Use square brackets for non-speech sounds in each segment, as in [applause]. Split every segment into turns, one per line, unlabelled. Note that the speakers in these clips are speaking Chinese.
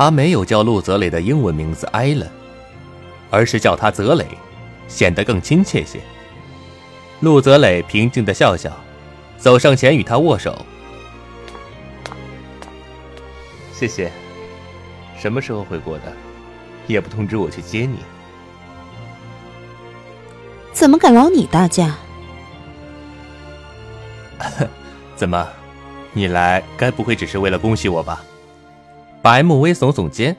他没有叫陆泽磊的英文名字艾伦，而是叫他泽磊，显得更亲切些。陆泽磊平静的笑笑，走上前与他握手。谢谢。什么时候回国的？也不通知我去接你。
怎么敢劳你大驾？[laughs]
怎么，你来该不会只是为了恭喜我吧？白慕薇耸耸肩，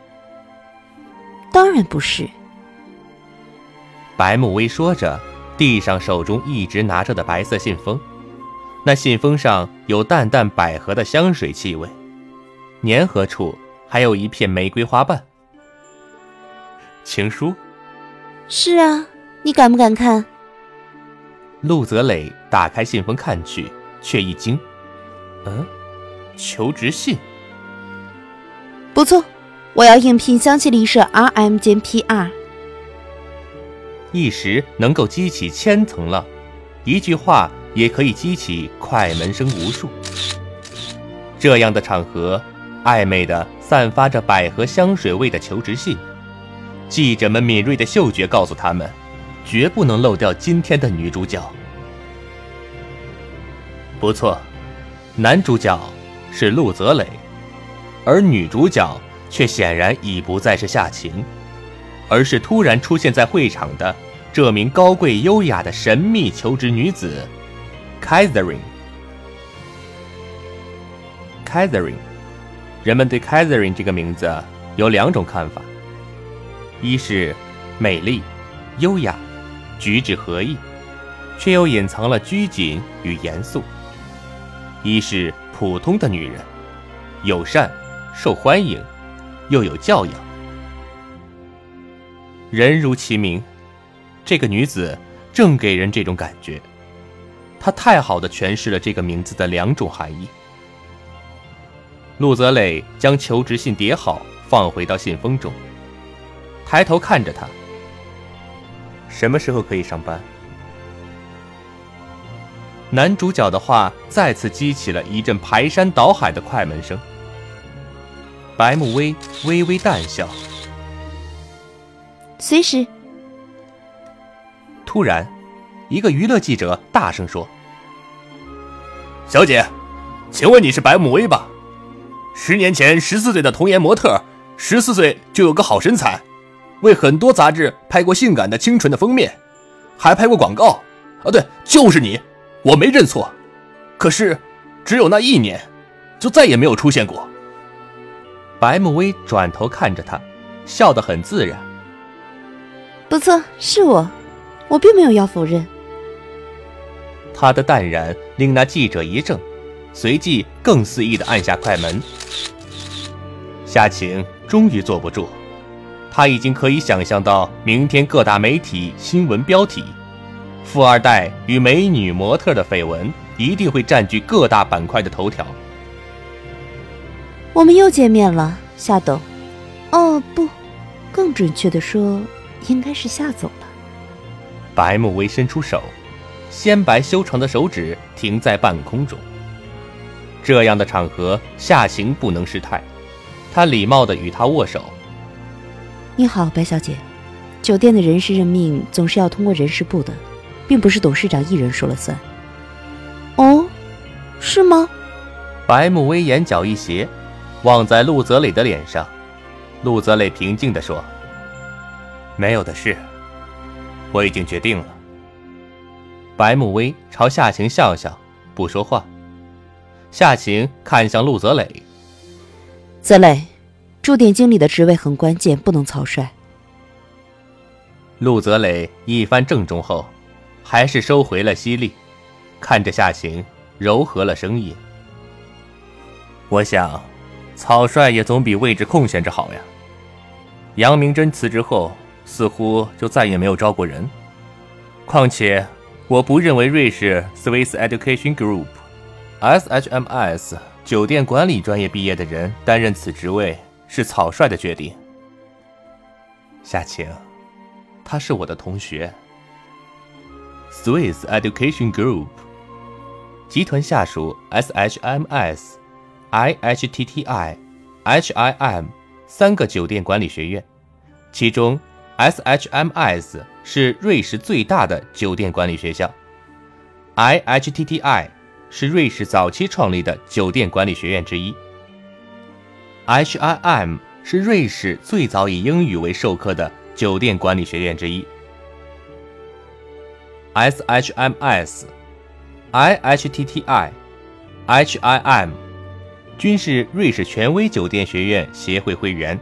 当然不是。
白慕薇说着，递上手中一直拿着的白色信封，那信封上有淡淡百合的香水气味，粘合处还有一片玫瑰花瓣。情书？
是啊，你敢不敢看？
陆泽磊打开信封看去，却一惊：“嗯，求职信。”
不错，我要应聘香气丽舍 RM 兼 PR，
一时能够激起千层浪，一句话也可以激起快门声无数。这样的场合，暧昧的散发着百合香水味的求职信，记者们敏锐的嗅觉告诉他们，绝不能漏掉今天的女主角。不错，男主角是陆泽磊。而女主角却显然已不再是夏晴，而是突然出现在会场的这名高贵优雅的神秘求职女子，Catherine。Catherine，人们对 Catherine 这个名字有两种看法：一是美丽、优雅、举止合意，却又隐藏了拘谨与严肃；一是普通的女人，友善。受欢迎，又有教养，人如其名，这个女子正给人这种感觉。她太好的诠释了这个名字的两种含义。陆泽磊将求职信叠好，放回到信封中，抬头看着她。什么时候可以上班？男主角的话再次激起了一阵排山倒海的快门声。白慕薇微微淡笑，
随时。
突然，一个娱乐记者大声说：“小姐，请问你是白慕薇吧？十年前，十四岁的童颜模特，十四岁就有个好身材，为很多杂志拍过性感的、清纯的封面，还拍过广告。啊，对，就是你，我没认错。可是，只有那一年，就再也没有出现过。”白慕薇转头看着他，笑得很自然。
不错，是我，我并没有要否认。
他的淡然令那记者一怔，随即更肆意的按下快门。夏晴终于坐不住，他已经可以想象到明天各大媒体新闻标题：富二代与美女模特的绯闻一定会占据各大板块的头条。
我们又见面了，夏董。哦，不，更准确的说，应该是夏总了。
白慕薇伸出手，纤白修长的手指停在半空中。这样的场合，夏行不能失态，他礼貌的与他握手。
你好，白小姐。酒店的人事任命总是要通过人事部的，并不是董事长一人说了算。哦，是吗？
白慕薇眼角一斜。望在陆泽磊的脸上，陆泽磊平静地说：“没有的事，我已经决定了。”白慕薇朝夏晴笑笑，不说话。夏晴看向陆泽磊：“
泽磊，驻店经理的职位很关键，不能草率。”
陆泽磊一番郑重后，还是收回了犀利，看着夏晴，柔和了声音：“我想。”草率也总比位置空闲着好呀。杨明真辞职后，似乎就再也没有招过人。况且，我不认为瑞士 Swiss Education Group（SHMS） 酒店管理专业毕业的人担任此职位是草率的决定。夏晴，他是我的同学。Swiss Education Group 集团下属 SHMS。IHTTI、HIM 三个酒店管理学院，其中 SHMS 是瑞士最大的酒店管理学校，IHTTI 是瑞士早期创立的酒店管理学院之一，HIM 是瑞士最早以英语为授课的酒店管理学院之一。SHMS、IHTTI、HIM。均是瑞士权威酒店学院协会会员，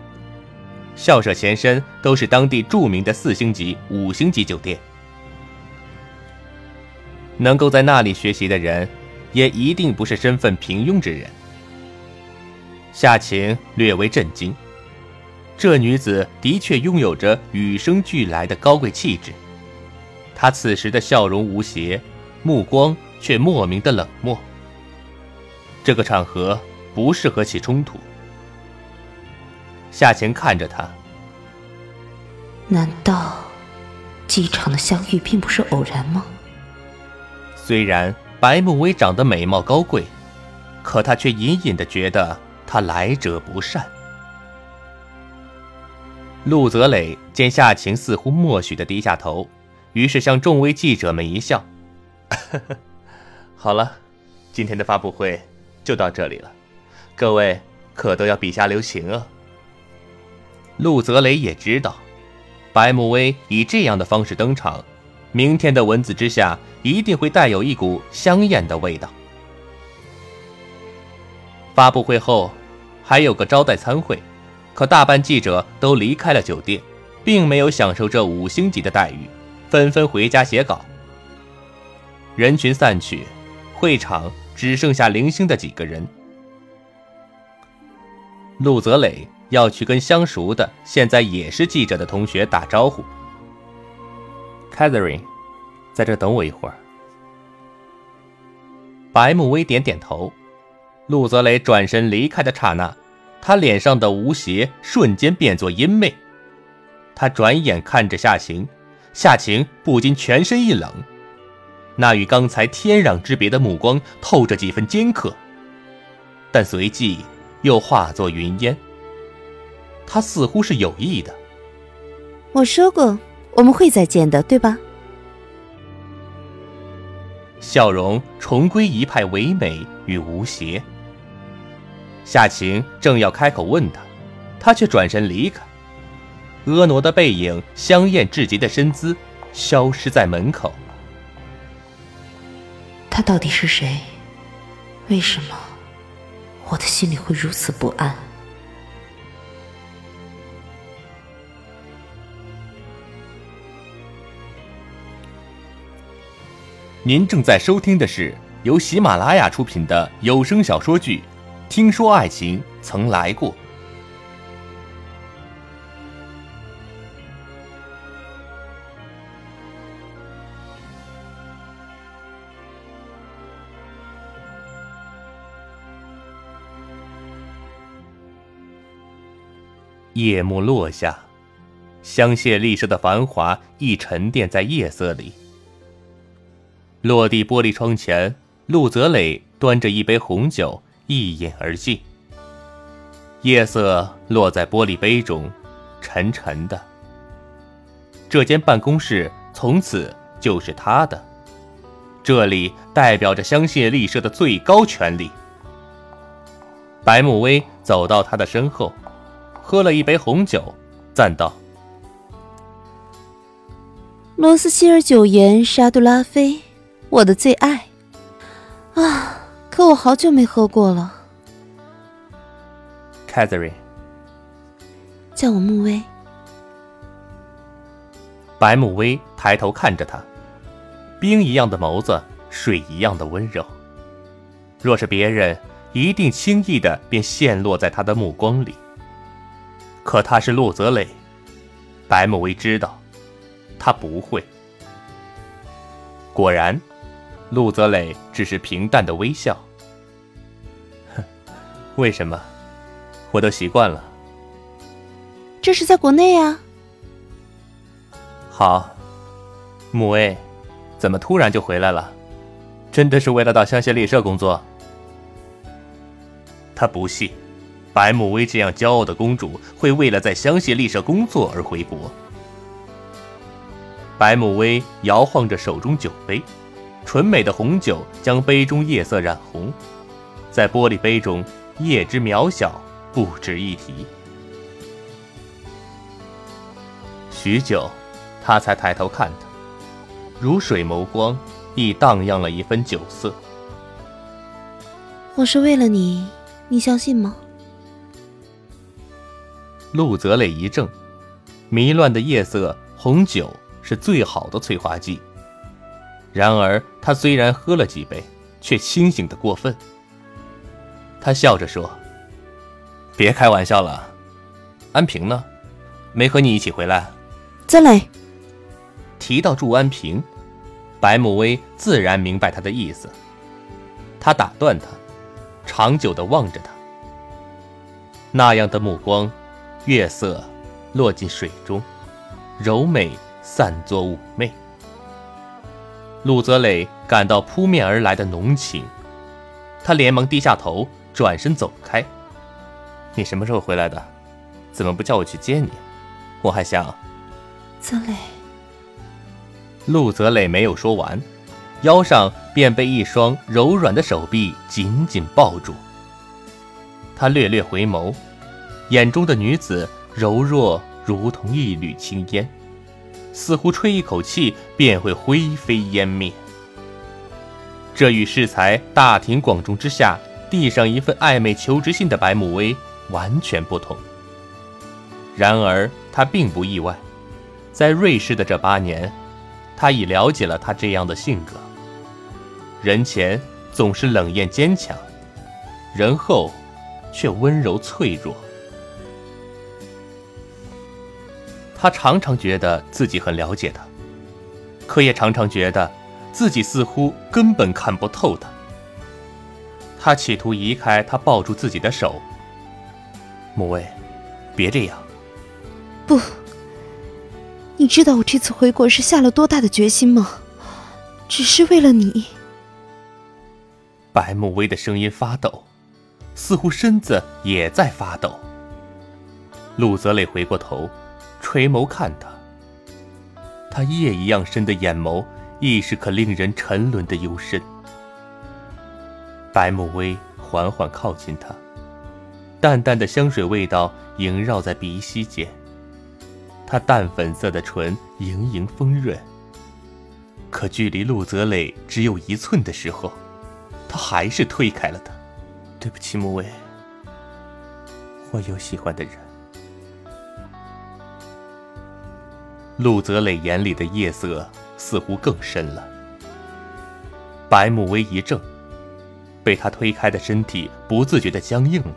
校舍前身都是当地著名的四星级、五星级酒店。能够在那里学习的人，也一定不是身份平庸之人。夏晴略微震惊，这女子的确拥有着与生俱来的高贵气质。她此时的笑容无邪，目光却莫名的冷漠。这个场合。不适合起冲突。夏晴看着他，
难道机场的相遇并不是偶然吗？
虽然白慕薇长得美貌高贵，可他却隐隐的觉得他来者不善。陆泽磊见夏晴似乎默许的低下头，于是向众位记者们一笑：“ [laughs] 好了，今天的发布会就到这里了。”各位可都要笔下留情啊！陆泽雷也知道，白慕薇以这样的方式登场，明天的文字之下一定会带有一股香艳的味道。发布会后还有个招待餐会，可大半记者都离开了酒店，并没有享受这五星级的待遇，纷纷回家写稿。人群散去，会场只剩下零星的几个人。陆泽磊要去跟相熟的、现在也是记者的同学打招呼。Catherine，在这等我一会儿。白慕薇点点头。陆泽磊转身离开的刹那，他脸上的无邪瞬间变作阴魅。他转眼看着夏晴，夏晴不禁全身一冷，那与刚才天壤之别的目光透着几分尖刻，但随即。又化作云烟。他似乎是有意的。
我说过我们会再见的，对吧？
笑容重归一派唯美与无邪。夏晴正要开口问他，他却转身离开，婀娜的背影，香艳至极的身姿，消失在门口。
他到底是谁？为什么？我的心里会如此不安。
您正在收听的是由喜马拉雅出品的有声小说剧听说爱情曾来过。夜幕落下，香榭丽舍的繁华亦沉淀在夜色里。落地玻璃窗前，陆泽磊端着一杯红酒一饮而尽。夜色落在玻璃杯中，沉沉的。这间办公室从此就是他的，这里代表着香榭丽舍的最高权力。白慕薇走到他的身后，喝了一杯红酒，赞道：“
罗斯希尔酒盐沙杜拉菲。”我的最爱，啊！可我好久没喝过了。
Catherine，
叫我穆薇。
白慕薇抬头看着他，冰一样的眸子，水一样的温柔。若是别人，一定轻易的便陷落在他的目光里。可他是陆泽磊，白慕薇知道，他不会。果然。陆泽磊只是平淡的微笑。哼，为什么？我都习惯了。
这是在国内啊。
好，母威，怎么突然就回来了？真的是为了到香榭丽舍工作？他不信，白慕薇这样骄傲的公主会为了在香榭丽舍工作而回国。白慕薇摇晃着手中酒杯。纯美的红酒将杯中夜色染红，在玻璃杯中，叶之渺小，不值一提。许久，他才抬头看他，如水眸光亦荡漾了一分酒色。
我是为了你，你相信吗？
陆泽磊一怔，迷乱的夜色，红酒是最好的催化剂。然而，他虽然喝了几杯，却清醒的过分。他笑着说：“别开玩笑了，安平呢？没和你一起回来？”
泽磊
提到祝安平，白慕薇自然明白他的意思。他打断他，长久的望着他，那样的目光，月色落进水中，柔美散作妩媚。陆泽磊感到扑面而来的浓情，他连忙低下头，转身走开。你什么时候回来的？怎么不叫我去接你？我还想……
泽磊。
陆泽磊没有说完，腰上便被一双柔软的手臂紧紧抱住。他略略回眸，眼中的女子柔弱如同一缕青烟。似乎吹一口气便会灰飞烟灭。这与适才大庭广众之下递上一份暧昧求职信的白慕薇完全不同。然而他并不意外，在瑞士的这八年，他已了解了他这样的性格：人前总是冷艳坚强，人后却温柔脆弱。他常常觉得自己很了解他，可也常常觉得自己似乎根本看不透他。他企图移开他抱住自己的手。母卫，别这样。
不，你知道我这次回国是下了多大的决心吗？只是为了你。
白慕薇的声音发抖，似乎身子也在发抖。陆泽磊回过头。垂眸看他，他夜一样深的眼眸，亦是可令人沉沦的幽深。白慕薇缓缓靠近他，淡淡的香水味道萦绕在鼻息间。他淡粉色的唇盈盈丰润，可距离陆泽磊只有一寸的时候，他还是推开了他。对不起，慕薇，我有喜欢的人。陆泽磊眼里的夜色似乎更深了。白慕薇一怔，被他推开的身体不自觉地僵硬了。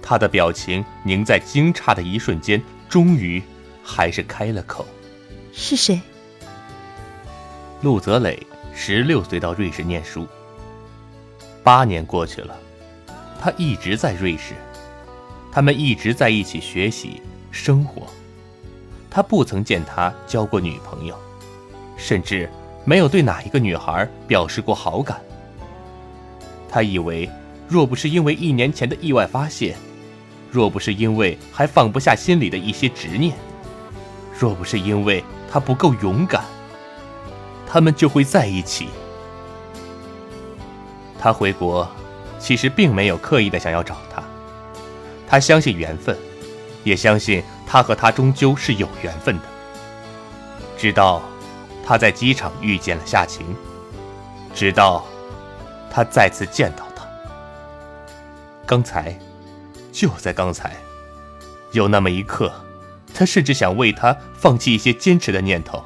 他的表情凝在惊诧的一瞬间，终于还是开了口：“
是谁？”
陆泽磊十六岁到瑞士念书，八年过去了，他一直在瑞士，他们一直在一起学习生活。他不曾见他交过女朋友，甚至没有对哪一个女孩表示过好感。他以为，若不是因为一年前的意外发现。若不是因为还放不下心里的一些执念，若不是因为他不够勇敢，他们就会在一起。他回国，其实并没有刻意的想要找他。他相信缘分，也相信他和他终究是有缘分的。直到他在机场遇见了夏晴，直到他再次见到他。刚才。就在刚才，有那么一刻，他甚至想为他放弃一些坚持的念头。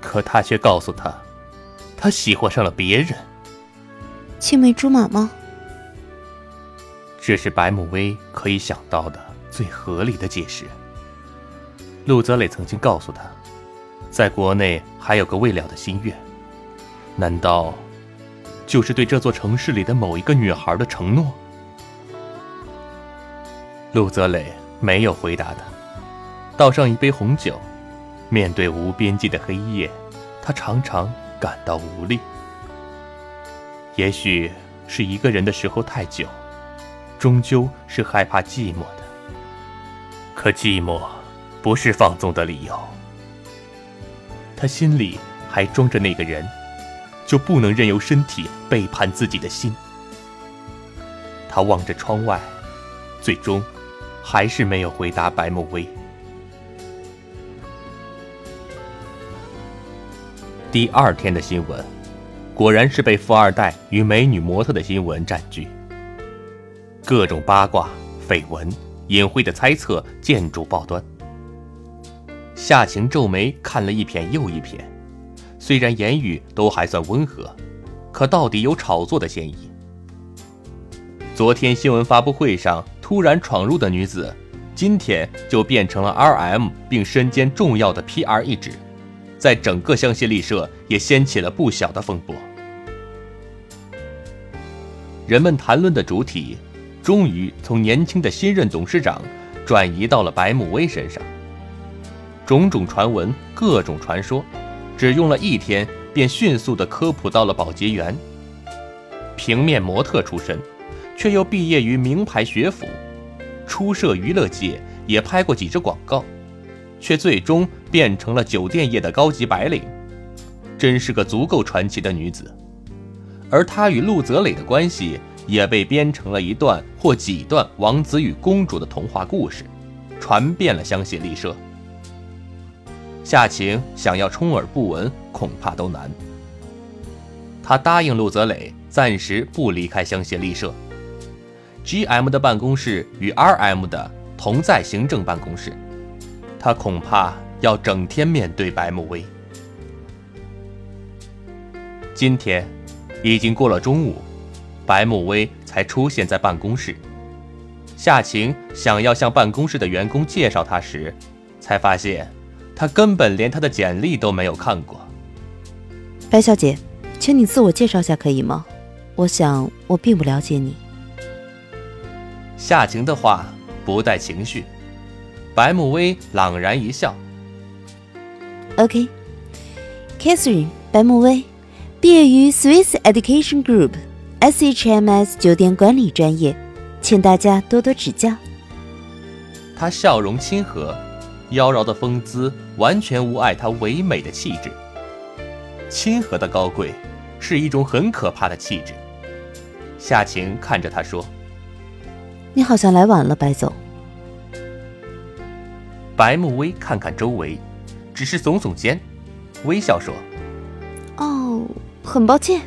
可他却告诉他，他喜欢上了别人。
青梅竹马吗？
这是白慕薇可以想到的最合理的解释。陆泽磊曾经告诉他，在国内还有个未了的心愿，难道就是对这座城市里的某一个女孩的承诺？陆泽磊没有回答他，倒上一杯红酒。面对无边际的黑夜，他常常感到无力。也许是一个人的时候太久，终究是害怕寂寞的。可寂寞不是放纵的理由。他心里还装着那个人，就不能任由身体背叛自己的心。他望着窗外，最终。还是没有回答白慕薇。第二天的新闻，果然是被富二代与美女模特的新闻占据。各种八卦、绯闻、隐晦的猜测建筑报端。夏晴皱眉看了一篇又一篇，虽然言语都还算温和，可到底有炒作的嫌疑。昨天新闻发布会上。突然闯入的女子，今天就变成了 RM，并身兼重要的 PR 一职，在整个香榭丽舍也掀起了不小的风波。人们谈论的主体，终于从年轻的新任董事长转移到了白慕薇身上。种种传闻，各种传说，只用了一天，便迅速地科普到了保洁员。平面模特出身。却又毕业于名牌学府，初涉娱乐界，也拍过几支广告，却最终变成了酒店业的高级白领，真是个足够传奇的女子。而她与陆泽磊的关系也被编成了一段或几段王子与公主的童话故事，传遍了香榭丽舍。夏晴想要充耳不闻，恐怕都难。她答应陆泽磊，暂时不离开香榭丽舍。G.M 的办公室与 R.M 的同在行政办公室，他恐怕要整天面对白慕薇。今天已经过了中午，白慕薇才出现在办公室。夏晴想要向办公室的员工介绍他时，才发现他根本连他的简历都没有看过。
白小姐，请你自我介绍下可以吗？我想我并不了解你。
夏晴的话不带情绪，白慕薇朗然一笑。
OK，Catherine，白慕薇，毕业于 Swiss Education Group，SHMS 酒店管理专业，请大家多多指教。
他笑容亲和，妖娆的风姿完全无碍他唯美的气质。亲和的高贵是一种很可怕的气质。夏晴看着他说。
你好像来晚了，白总。
白慕薇看看周围，只是耸耸肩，微笑说：“
哦，很抱歉。”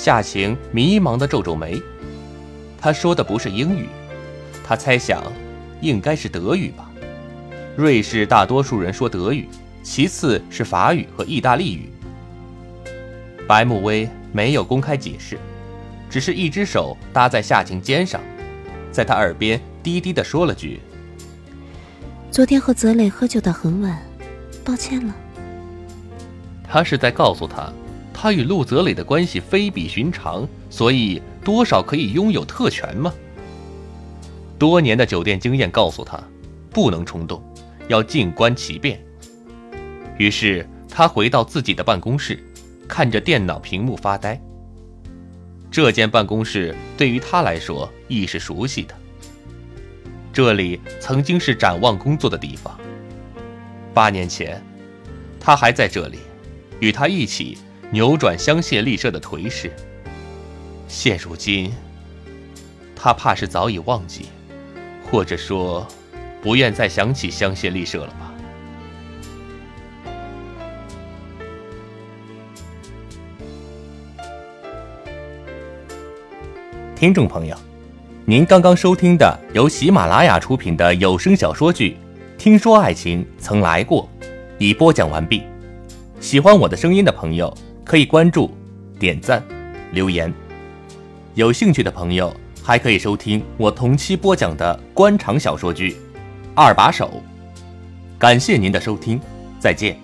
夏晴迷茫的皱皱眉，他说的不是英语，他猜想应该是德语吧。瑞士大多数人说德语，其次是法语和意大利语。白慕薇没有公开解释，只是一只手搭在夏晴肩上，在他耳边低低的说了句：“
昨天和泽磊喝酒到很晚，抱歉了。”
他是在告诉他，他与陆泽磊的关系非比寻常，所以多少可以拥有特权吗？多年的酒店经验告诉他，不能冲动，要静观其变。于是他回到自己的办公室，看着电脑屏幕发呆。这间办公室对于他来说亦是熟悉的，这里曾经是展望工作的地方。八年前，他还在这里。与他一起扭转香榭丽舍的颓势。现如今，他怕是早已忘记，或者说，不愿再想起香榭丽舍了吧。听众朋友，您刚刚收听的由喜马拉雅出品的有声小说剧《听说爱情曾来过》，已播讲完毕。喜欢我的声音的朋友，可以关注、点赞、留言。有兴趣的朋友，还可以收听我同期播讲的官场小说剧《二把手》。感谢您的收听，再见。